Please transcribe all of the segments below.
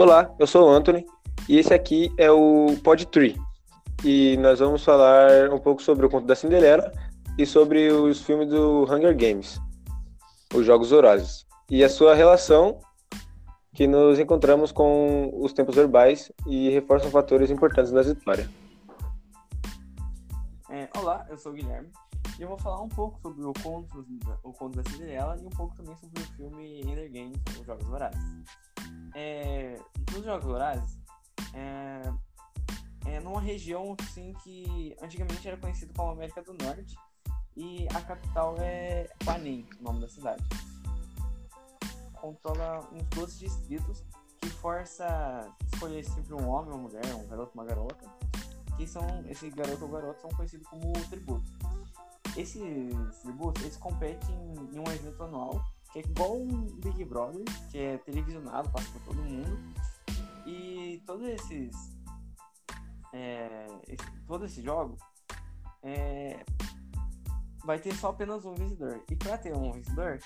Olá, eu sou o Anthony e esse aqui é o Pod Tree. E nós vamos falar um pouco sobre o conto da Cinderela e sobre os filmes do Hunger Games, os Jogos Horazes, e a sua relação que nos encontramos com os tempos verbais e reforçam fatores importantes da história. É, olá, eu sou o Guilherme e eu vou falar um pouco sobre o conto, o conto da Cinderela e um pouco também sobre o filme Hunger Games, os Jogos Horazes. Nos Jogos Horazes, é, é numa região assim que antigamente era conhecido como América do Norte e a capital é Panem, o nome da cidade. Controla uns 12 distritos que força escolher sempre um homem, uma mulher, um garoto, uma garota. Que são esse garoto ou garota são conhecidos como tributos. Esses tributos eles competem em um evento anual que é igual um Big Brother, que é televisionado, passa por todo mundo. E todos esses. É, esse, todo esse jogo é, vai ter só apenas um vencedor. E para ter um vencedor,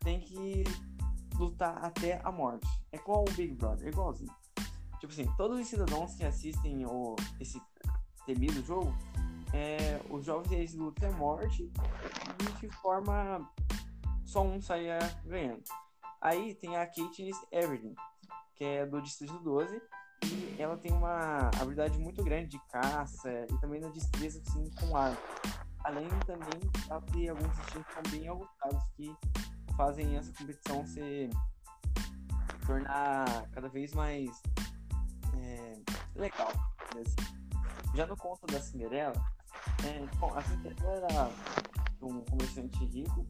tem que lutar até a morte. É igual o Big Brother, é igualzinho. Tipo assim, todos os cidadãos que assistem o, esse temido jogo, é, os jovens eles lutam até a morte e de forma só um saia ganhando. Aí tem a Katniss Everdeen, que é do Distrito 12, e ela tem uma habilidade muito grande de caça e também na destreza assim, com arco. Além também tem alguns instintos bem aguçados que fazem essa competição se tornar cada vez mais é, legal. Já no conto da Cinderela, é, bom, a Cinderela era um comerciante rico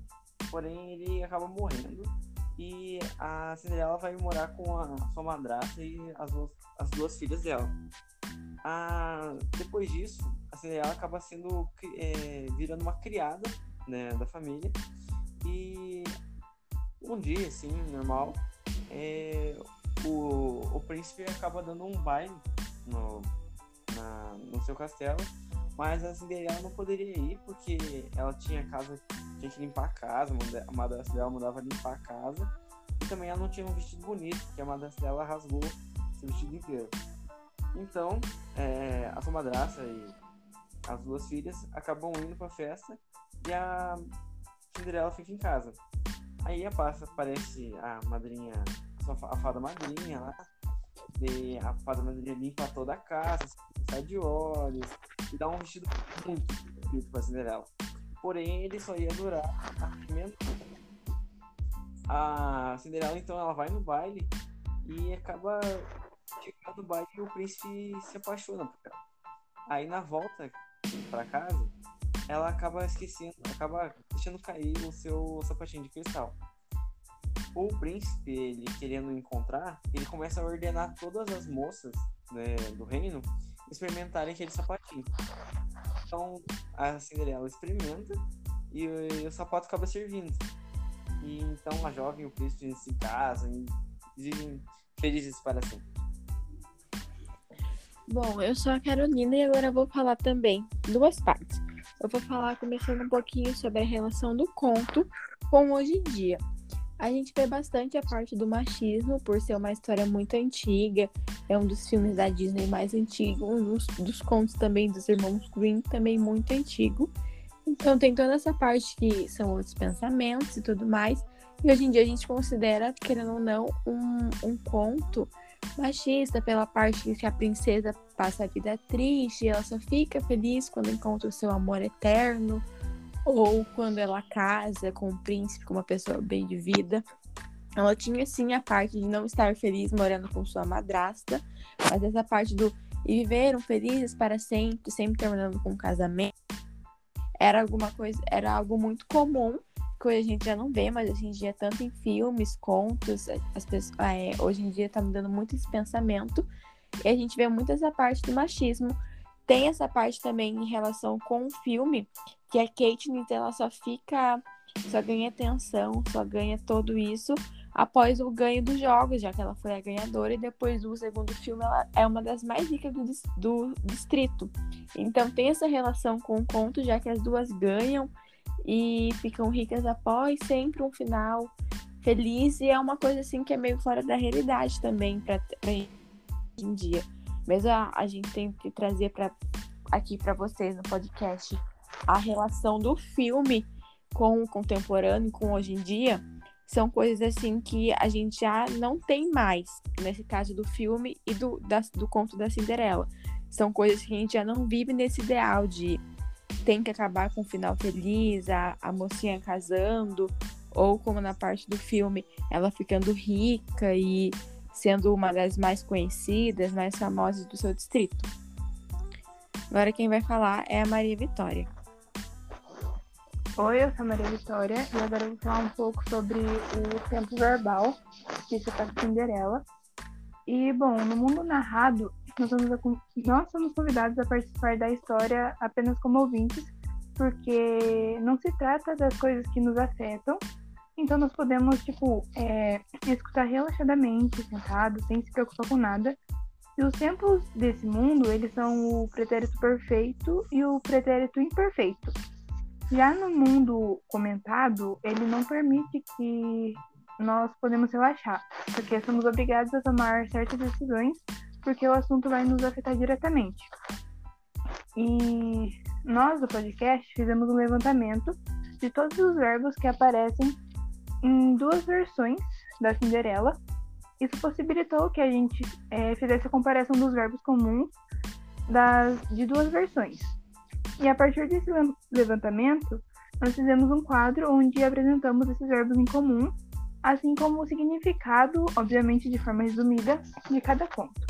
porém ele acaba morrendo e a Cinderela vai morar com a sua madrasta e as duas, as duas filhas dela. A, depois disso, a Cinderela acaba sendo é, virando uma criada né, da família e um dia, assim, normal, é, o, o príncipe acaba dando um baile no, na, no seu castelo mas a Cinderela não poderia ir porque ela tinha casa, tinha que limpar a casa, a madrasta dela mandava limpar a casa. E também ela não tinha um vestido bonito, porque a madrasta dela rasgou esse vestido inteiro. Então, é, a sua madrasta e as duas filhas acabam indo pra festa e a Cinderela fica em casa. Aí a passa, aparece a madrinha, a fada madrinha lá, e a fada madrinha limpa toda a casa, sai de olhos, e dá um vestido muito bonito pra Cinderela. Porém, ele só ia durar menos. A Cinderela, então, ela vai no baile e acaba chegando no baile e o príncipe se apaixona por ela. Aí, na volta para casa, ela acaba esquecendo, acaba deixando cair o seu sapatinho de cristal. O príncipe, ele querendo encontrar, ele começa a ordenar todas as moças né, do reino experimentarem aquele sapatinho. Então a Cinderela experimenta e, e o sapato acaba servindo. E então a jovem e o príncipe se casam e vivem felizes para sempre. Bom, eu sou a Carolina e agora vou falar também duas partes. Eu vou falar começando um pouquinho sobre a relação do conto com hoje em dia. A gente vê bastante a parte do machismo, por ser uma história muito antiga. É um dos filmes da Disney mais antigos, um dos, dos contos também dos irmãos Green, também muito antigo. Então tem toda essa parte que são outros pensamentos e tudo mais. E hoje em dia a gente considera, querendo ou não, um, um conto machista pela parte que a princesa passa a vida triste, ela só fica feliz quando encontra o seu amor eterno ou quando ela casa com um príncipe, com uma pessoa bem de vida. Ela tinha sim a parte de não estar feliz morando com sua madrasta, mas essa parte do e viveram felizes para sempre, sempre terminando com um casamento, era alguma coisa, era algo muito comum que a gente já não vê, mas hoje em dia tanto em filmes, contos, as pessoas, é, hoje em dia tá mudando muito esse pensamento e a gente vê muito essa parte do machismo. Tem essa parte também em relação com o filme, que a Katniss ela só fica, só ganha atenção, só ganha tudo isso após o ganho dos jogos, já que ela foi a ganhadora e depois do segundo filme ela é uma das mais ricas do, do distrito. Então tem essa relação com o conto, já que as duas ganham e ficam ricas após sempre um final feliz e é uma coisa assim que é meio fora da realidade também para hoje em dia. Mesmo a, a gente tem que trazer para aqui para vocês no podcast a relação do filme com o contemporâneo, com hoje em dia, são coisas assim que a gente já não tem mais, nesse caso do filme e do, da, do conto da Cinderela. São coisas que a gente já não vive nesse ideal de tem que acabar com um final feliz, a, a mocinha casando, ou como na parte do filme, ela ficando rica e sendo uma das mais conhecidas, mais famosas do seu distrito. Agora quem vai falar é a Maria Vitória. Oi, eu sou Maria Vitória e agora eu vou falar um pouco sobre o tempo verbal que se faz Cinderela. E, bom, no mundo narrado, nós somos, nós somos convidados a participar da história apenas como ouvintes, porque não se trata das coisas que nos afetam, então nós podemos, tipo, é, escutar relaxadamente, sentado, sem se preocupar com nada. E os tempos desse mundo, eles são o pretérito perfeito e o pretérito imperfeito. Já no mundo comentado, ele não permite que nós podemos relaxar, porque somos obrigados a tomar certas decisões, porque o assunto vai nos afetar diretamente. E nós do podcast fizemos um levantamento de todos os verbos que aparecem em duas versões da Cinderela. Isso possibilitou que a gente é, fizesse a comparação dos verbos comuns das, de duas versões. E a partir desse levantamento, nós fizemos um quadro onde apresentamos esses verbos em comum, assim como o significado, obviamente de forma resumida, de cada conto.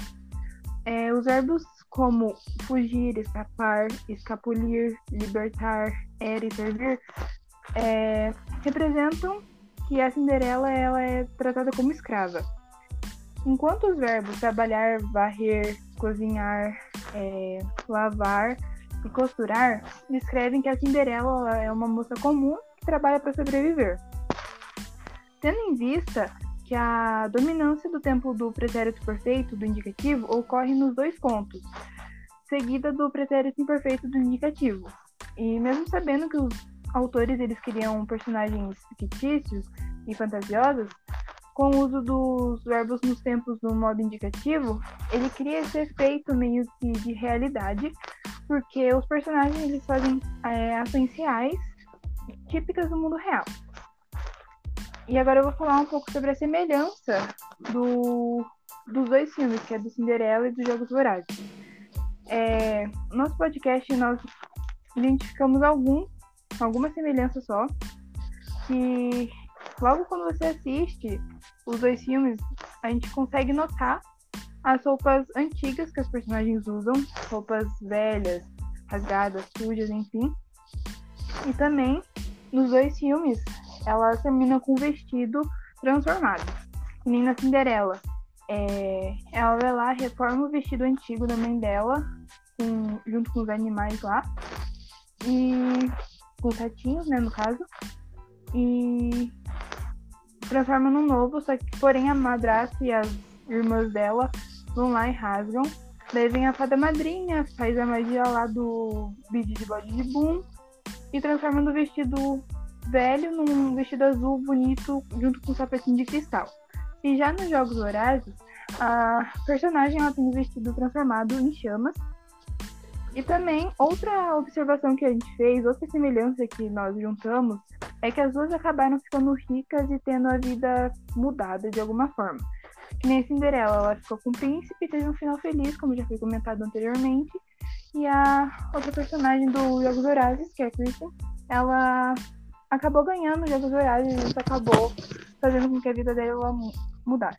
É, os verbos como fugir, escapar, escapulir, libertar, era e servir é, representam que a Cinderela ela é tratada como escrava. Enquanto os verbos trabalhar, varrer, cozinhar, é, lavar e costurar descrevem que a Cinderela é uma moça comum que trabalha para sobreviver. Tendo em vista que a dominância do tempo do pretérito perfeito do indicativo ocorre nos dois pontos, seguida do pretérito imperfeito do indicativo. E mesmo sabendo que os autores eles criam personagens fictícios e fantasiosos, com o uso dos verbos nos tempos no modo indicativo, ele cria esse efeito meio que de realidade, porque os personagens eles fazem é, ações reais típicas do mundo real. E agora eu vou falar um pouco sobre a semelhança do, dos dois filmes, que é do Cinderela e dos Jogos Vorazes. É, nosso podcast nós identificamos algum, alguma semelhança só, que logo quando você assiste os dois filmes, a gente consegue notar as roupas antigas que os personagens usam, roupas velhas, rasgadas, sujas, enfim. E também, nos dois filmes, ela termina com um vestido transformado, nem na Cinderela. É, ela vai lá, reforma o vestido antigo da mãe dela, com, junto com os animais lá, e com os ratinhos, né, no caso, e transforma num novo, só que porém a madrasta e as irmãs dela vão lá e rasgam. Daí vem a fada madrinha, faz a magia lá do vídeo de bode de boom e transforma no vestido velho num vestido azul bonito junto com um sapatinho de cristal. E já nos Jogos Horazes, a personagem ela tem o vestido transformado em chamas. E também, outra observação que a gente fez, outra semelhança que nós juntamos, é que as duas acabaram ficando ricas e tendo a vida mudada de alguma forma. Que nem a Cinderela, ela ficou com o príncipe teve um final feliz, como já foi comentado anteriormente. E a outra personagem do Jogos Horazes, que é a Kristen, ela acabou ganhando os Jogos Vorazes e isso acabou fazendo com que a vida dela mudasse.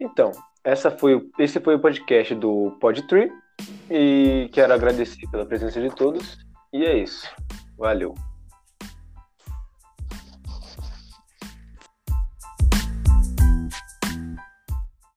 Então, essa foi, esse foi o podcast do Podtree e quero agradecer pela presença de todos. E é isso. Valeu.